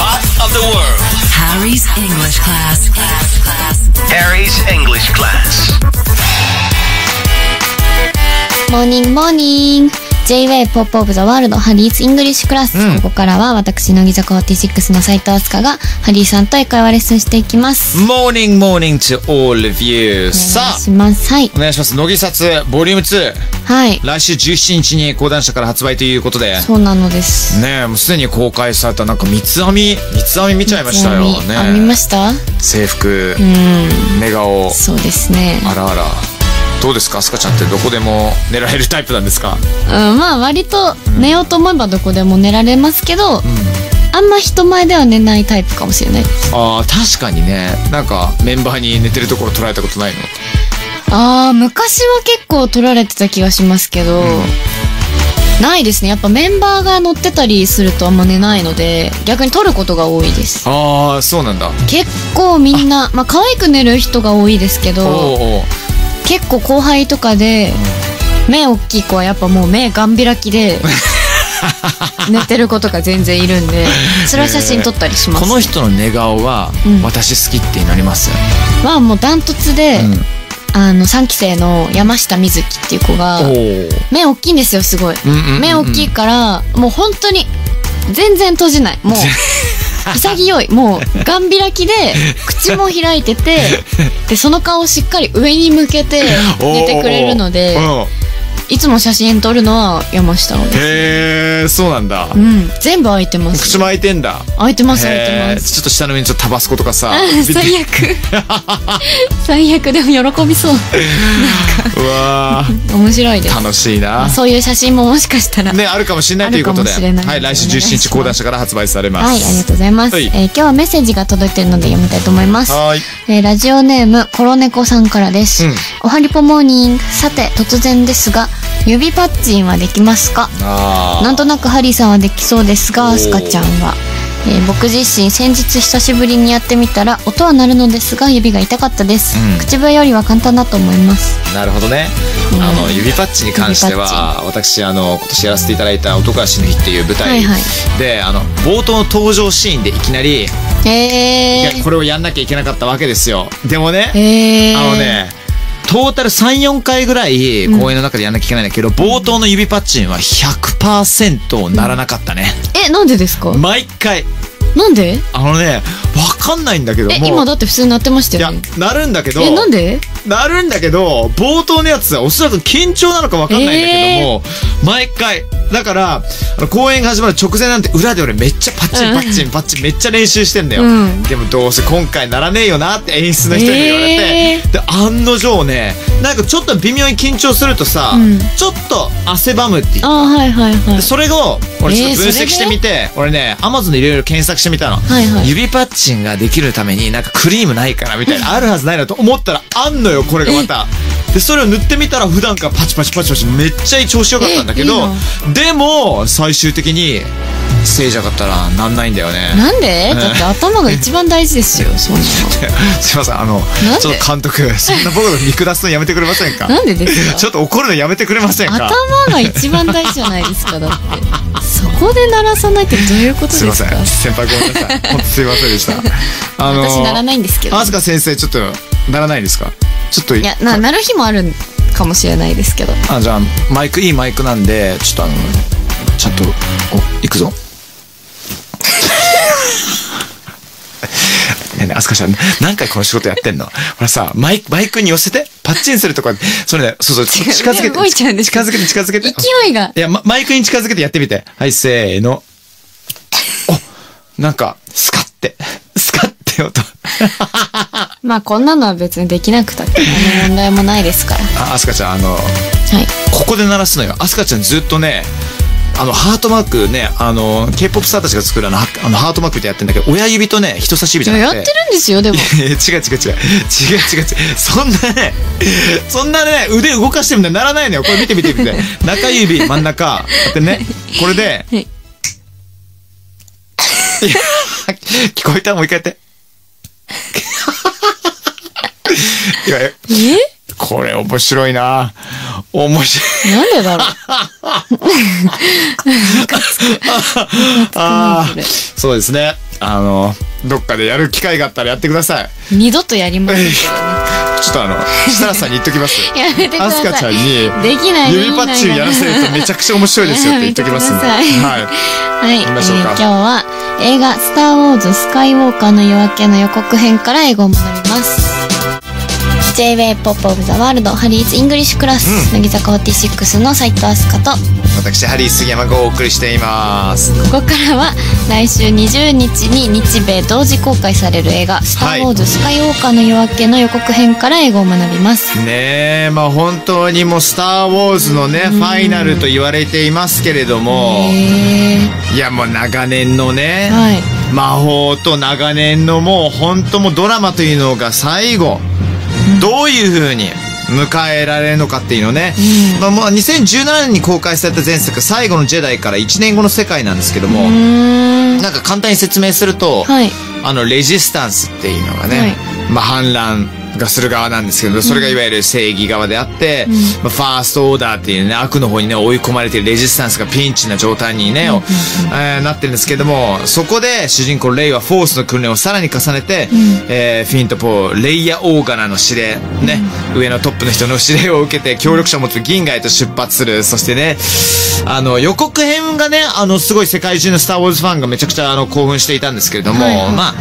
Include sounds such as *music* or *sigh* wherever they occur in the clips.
spot of the world. Harry's English class. Class, class. Harry's English class. Morning, morning J-WAVE Pop of the World Harry's English Class、ここからは私乃木坂46の斉藤飛鳥がハリーさんと英会話レッスンしていきます、Morning, morning to all of you. おさあ。願い、します。はい。お願いします。乃木撮ボリューム2。はい。来週17日に講談社から発売ということで。そうなのです。ねえ、もうすでに公開されたなんか三つ編み、三つ編み見ちゃいましたよ。三つ編み。ました？制服、うん。寝顔、そうですね。あらあら。どうですか？アスカちゃんってどこでも寝られるタイプなんですか？うんまあ割と寝ようと思えばどこでも寝られますけど、あんま人前では寝ないタイプかもしれない。ですああ、確かにね。なんかメンバーに寝てるところ捉えたことないの？あー昔は結構撮られてた気がしますけど、ないですね。やっぱメンバーが乗ってたりするとあんま寝ないので逆に撮ることが多いです。ああ、そうなんだ。結構みんなまあ可愛く寝る人が多いですけど結構後輩とかで、目大きい子はやっぱもう目ガン開きで *laughs* 寝てる子とか全然いるんでそれは写真撮ったりします、この人の寝顔はうん。私好きってなります？はもうダントツで、うん。あの3期生の山下美月っていう子が。目大きいんですよすごい、目大きいからもう本当に全然閉じない。もう *laughs* 潔い。もうガン開きで口も開いててでその顔をしっかり上に向けて *laughs* 寝てくれるのでおういつも写真撮るのは山下のですへえ、そうなんだう。ん全部開いてます口も開いてんだ。開いてます開いてますちょっと下の上にちょっとタバスコとかさ。*laughs* 最悪 *laughs* 最悪でも喜びそう *laughs* うわー面白いです楽しいな。そういう写真ももしかしたらね、あるかもしれないということで。はい、来週17日講談社から発売されます。はい、ありがとうございます。はいえー今日はメッセージが届いてるので読みたいと思います。はーい。えーラジオネーム、コロネコさんからです。うんおはりぽモーニング。さて、突然ですが、指パッチンはできますか？なんとなくハリーさんはできそうですが、スカちゃんは。えー僕自身先日久しぶりにやってみたら音は鳴るのですが指が痛かったです、うん。口笛よりは簡単だと思います。なるほどね。うん。あの、指パッチに関しては、私、あの、今年やらせていただいた音が死ぬ日っていう舞台はいはい。で、あの、冒頭の登場シーンでいきなり、いえや、これをやんなきゃいけなかったわけですよ。でもね、えー、あのね、トータル3、4回ぐらい公演の中でやんなきゃいけないんだけど、冒頭の指パッチンは100%ならなかったね。えなんでですか？毎回。なんで？あのね、わかんないんだけども。え今だって普通になってましたいやよね、なるんだけど。えなんで？なるんだけど、冒頭のやつはおそらく緊張なのかわかんないんだけども、毎回。だから、あの公演が始まる直前なんて裏で俺めっちゃパッチンパッチンパッチンめっちゃ練習してんだよ。うん。でもどうせ今回ならねえよなって演出の人に言われて、えで、案の定ね、なんかちょっと微妙に緊張するとさ、うん。ちょっと汗ばむっていうあーはいはいはい。でそれを俺ちょっと分析してみて、俺ねアマゾンでいろいろ検索してみたの、はいはい。指パッチンができるためになんかクリームないかなみたいなあるはずないなと思ったらあんのよこれがまた。でそれを塗ってみたら普段からパチパチパチパチめっちゃ調子よかったんだけどでも最終的にステージ上がったらなんないんだよね。なんで？だって頭が一番大事ですよ *laughs* そんなすいませんあのちょっと監督そんな僕の見下すのやめてくれませんか？のなんでですか？ちょっと怒るのやめてくれませんか？頭が一番大事じゃないですかだって。そこで鳴らさないってどういうことですか？すいません先輩ごめんなさい。本当すいませんでしたあの私ならないんですけど。アスカ先生ちょっとならないですか？ちょっといやななる日もあるかもしれないですけど。あじゃあマイクいいマイクなんでちょっとあのちゃんとお行くぞ。*laughs* ねえねえ、アスカちゃん、何回この仕事やってんの？ほらさ、マイク、マイクに寄せて、パッチンするとか、それね、そうそう、近づけて。動いちゃうんです近づけて、近づけて。勢いが。いや、ま、マイクに近づけてやってみて。はい、せーの。お、なんか、スカって、スカって音。まあこんなのは別にできなくたって何の問題もないですからあ、アスカちゃん、あの、はいここで鳴らすのよ。アスカちゃんずっとね、あの、ハートマークね、あの、K-POP スターたちが作るあの、はあのハートマークってやってんだけど、親指とね、人差し指じゃなくて。やってるんですよでも違う違う違う。違う違う違う。そんなね、そんなね、腕動かしてみたいにならないのよ。これ見て見て見て。中指、真ん中、こうやってね、これで、はいいや *laughs* 聞こえた？もう一回やって。*laughs* いや、え？これ面白いな面白い。なんでだろう？*laughs* ああそうですね。あの、どっかでやる機会があったらやってください。二度とやりませんけどね。*laughs* ちょっとあの、設楽さんに言っときます。*laughs* やめてください。アスカちゃんに、できない指パッチンやらせるとめちゃくちゃ面白いですよって言っときますんで。はい。はい、えー今日は映画「スター・ウォーズスカイウォーカーの夜明け」の予告編から英語を学びます J-WAVE POP OF THE WORLD Harry's English Class、乃木坂46の斉藤飛鳥と。私、ハリー杉山がお送りしています。ここからは来週20日に日米同時公開される映画「スター・ウォーズスカイウォーカーの夜明け」の予告編から英語を学びます。ねえ、まあ本当にもうスター・ウォーズのね、ファイナルと言われていますけれども、へいやもう長年のね、ーはい。魔法と長年のもう本当もうドラマというのが最後、どういう風に迎えられるのかっていうのね、まあもう2017年に公開された前作最後のジェダイから1年後の世界なんですけども、なんか簡単に説明すると、はい。あの、レジスタンスっていうのがね、はい。まあ反乱がする側なんですけど、それがいわゆる正義側であって、まあ、ファーストオーダーっていうね、悪の方にね、追い込まれてるレジスタンスがピンチな状態にね、えーなってるんですけども、そこで主人公レイはフォースの訓練をさらに重ねて、えーフィンとポー、レイヤ・オーガナの指令、ね、上のトップの人の指令を受けて協力者を持つ銀河へと出発する。そしてね、あの、予告編がね、あの、すごい世界中のスター・ウォーズファンがめちゃくちゃあの、興奮していたんですけれども、はいはいはい。まあ、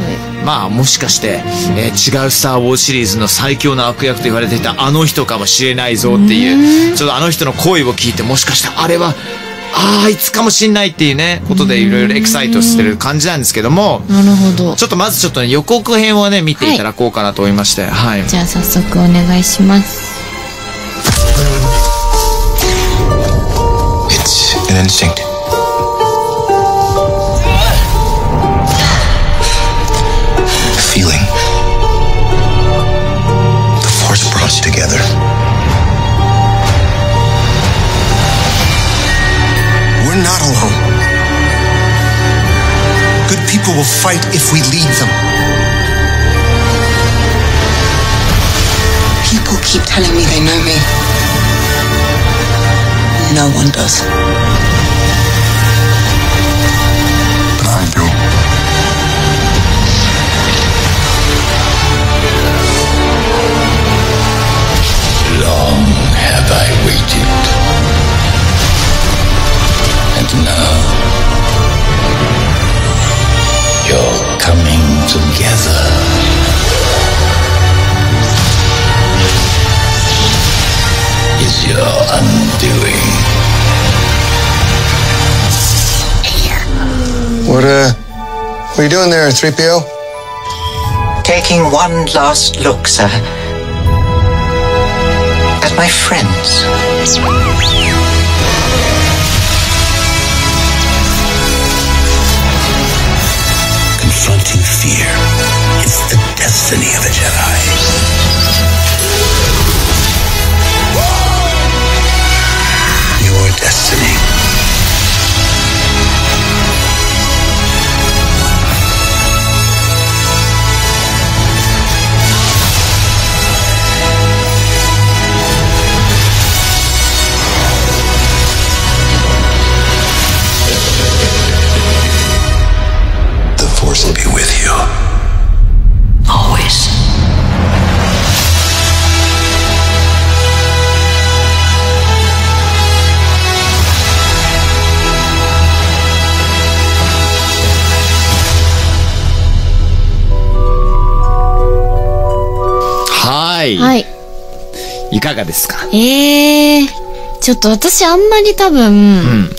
まあ、もしかして、えー違うスター・ウォーズシリーズの最強の悪役と言われていたあの人かもしれないぞっていう、ちょっとあの人の声を聞いて、もしかしてあれは、ああ、あいつかもしんないっていうね、ことでいろいろエキサイトしてる感じなんですけども、なるほどちょっとまずちょっとね、予告編をね、見ていただこうかなと思いまして、はい。じゃあ早速お願いします It's an instinct. Together. We're not alone. Good people will fight if we lead them. People keep telling me they know me. No one does. What are you doing there, 3PO? Taking one last look, sir. At my friends. Confronting fear is the destiny of a Jedi. いかがですか？えー、ちょっと私あんまり多分、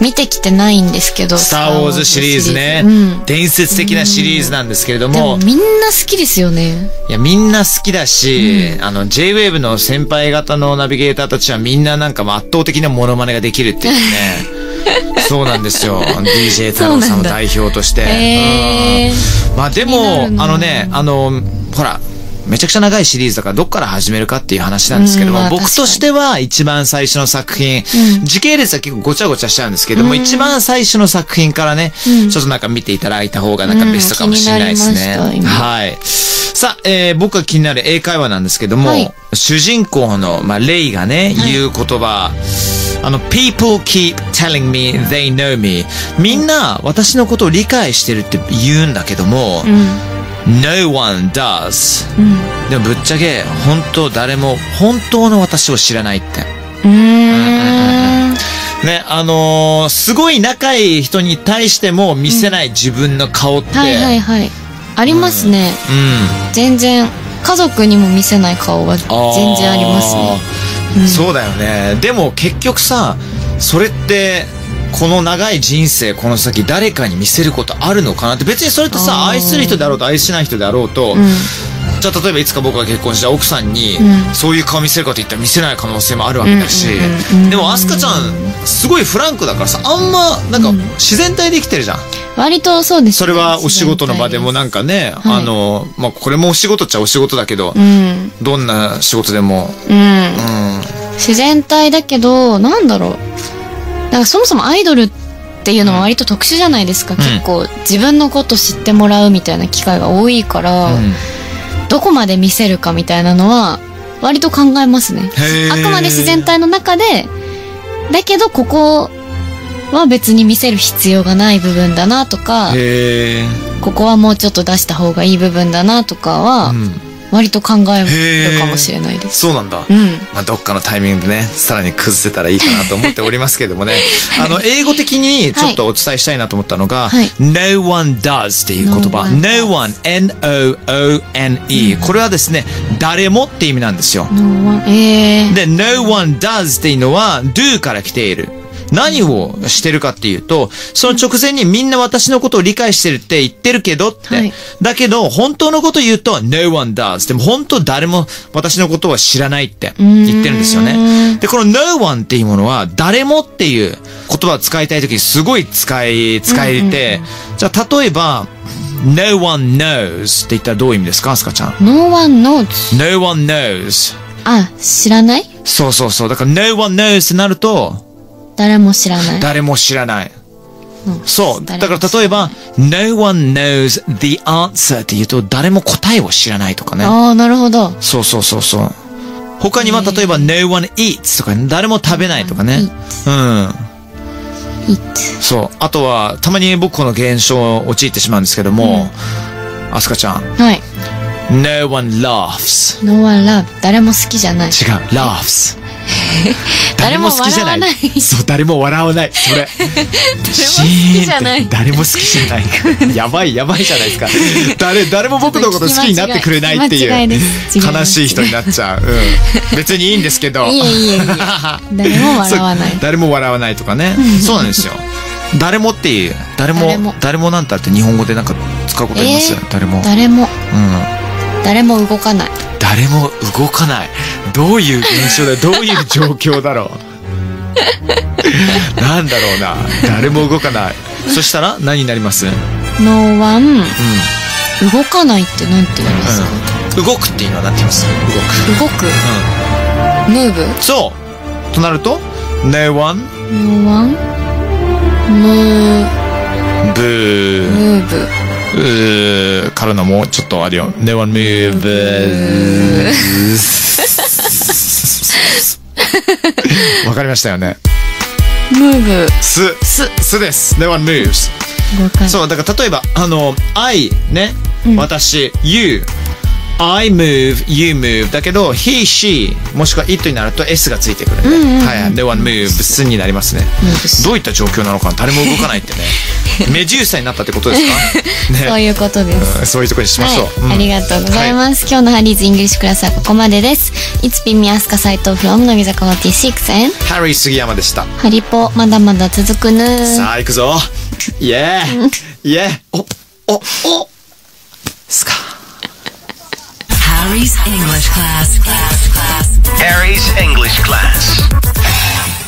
見てきてないんですけどスター・ウォーズシリーズ。ね、うん。伝説的なシリーズなんですけれどでも、もみんな好きですよね。いや、みんな好きだし、あの、J-Wave の先輩方のナビゲーターたちはみんななんか圧倒的なモノマネができるっていうね。*laughs* そうなんですよ。DJ 太郎さんを代表として。へー。うんまあでも、あのね、あの、ほら、めちゃくちゃ長いシリーズだからどっから始めるかっていう話なんですけども、うんまあ僕としては一番最初の作品、時系列は結構ごちゃごちゃしちゃうんですけども、一番最初の作品からね、ちょっとなんか見ていただいた方がなんかベストかもしれないですね。はい。さあ、えー僕が気になる英会話なんですけども、はい。主人公の、まあ、レイがね、言う言葉、あの、people keep telling me they know me. みんな私のことを理解してるって言うんだけども、no one does. でもぶっちゃけ、本当誰も本当の私を知らないって。うーん。ね、あのーすごい仲いい人に対しても見せない自分の顔って、はいはいはい。ありますね。うん。全然、家族にも見せない顔は全然ありますね。ね。そうだよね。でも結局さ、それって、この長い人生、この先誰かに見せることあるのかなって、別にそれってさ、愛する人であろうと愛しない人であろうと、うん。じゃあ例えばいつか僕が結婚した奥さんに、うん。そういう顔見せるかと言ったら見せない可能性もあるわけだし、でもアスカちゃん、すごいフランクだからさ、あんま、なんか自然体で生きてるじゃん。割とそうですね。それはお仕事の場でもなんかね、はい。あの、まあ、これもお仕事っちゃお仕事だけど、うん。どんな仕事でも、うん。うん、自然体だけど、なんだろう。なんかそもそもアイドルっていうのは割と特殊じゃないですか。結構自分のこと知ってもらうみたいな機会が多いから、うんどこまで見せるかみたいなのは割と考えますね。あくまで自然体の中で、だけどここは別に見せる必要がない部分だなとか。ここはもうちょっと出した方がいい部分だなとかはう、ん。割と考えるかもしれないです。そうなんだ。うん。まあ、どっかのタイミングでね、さらに崩せたらいいかなと思っておりますけれどもね。あの、英語的にちょっとお伝えしたいなと思ったのが、はい no one does っていう言葉。No one no one, n-o-o-n-e、これはですね、誰もって意味なんですよ。No one- えー、で、no one does っていうのは do から来ている。何をしてるかっていうと、その直前にみんな私のことを理解してるって言ってるけどって。はいだけど、本当のこと言うと no one does。でも本当誰も私のことは知らないって言ってるんですよね。で、この no one っていうものは誰もっていう言葉を使いたいときにすごい使い、使えて、じゃあ例えば、no one knows って言ったらどういう意味ですかアスカちゃん？No one knows. no one knows。あ、知らない？そうそうそう。だから no one knows ってなると、誰も知らない。誰も知らない。うんそう。だから例えば、no one knows the answer って言うと、誰も答えを知らないとかね。ああ、なるほど。そうそうそうそう。他には例えば、no one eats とか、誰も食べないとかね。うん。it. そう。あとは、たまに僕この現象を陥ってしまうんですけども、アスカちゃん、はい。no one laughs。No one love. 誰も好きじゃない。違う、laughs。誰も笑わないそう、誰も笑わない。それ。*laughs* 誰も好きじゃないシーンって誰も好きじゃない。*laughs* やばい、やばいじゃないですか。誰、誰も僕のこと好きになってくれないっていう。悲しい人になっちゃう。うん。*laughs* 別にいいんですけど。いえいえいえ。誰も笑わないそう。誰も笑わないとかね。そうなんですよ。誰もっていう、誰も、誰も誰もなんたって日本語でなんか使うことあります、えー誰も。誰も、うん。誰も動かない。誰も動かない。どういう現象だどういう状況だろう。*laughs* なんだろうな。誰も動かない。そしたら何になります？No one、動かないってなんて言うんですか、うん。動くっていうのは何て言います？動く。動く、う?ん。そう。となると ?no one, No one, move, boo, move. うーからのもうちょっとあるよ。no one move. *laughs* わかりましたよね。move. す、す、すです。ない。そう、だから例えば、あの、I ね、私、you、I move, you move だけど、he, she もしくは it になると s がついてくるんで、はいはい、no one moves すになりますね。どういった状況なのかな誰も動かないってね。*laughs* メジューサになったってことですか？*laughs* そうね。いうことです。うんそういうところにしましょう。はい、ありがとうございます。今日の Harry's English Class はここまでです。It's been me, アスカ斎藤 from 乃木坂46 and ハリー杉山でした。ハリポまだまだ続くぬさあ、行くぞ。イエーイエーお、お、おスカ Harry's English class. class, class. Harry's English class.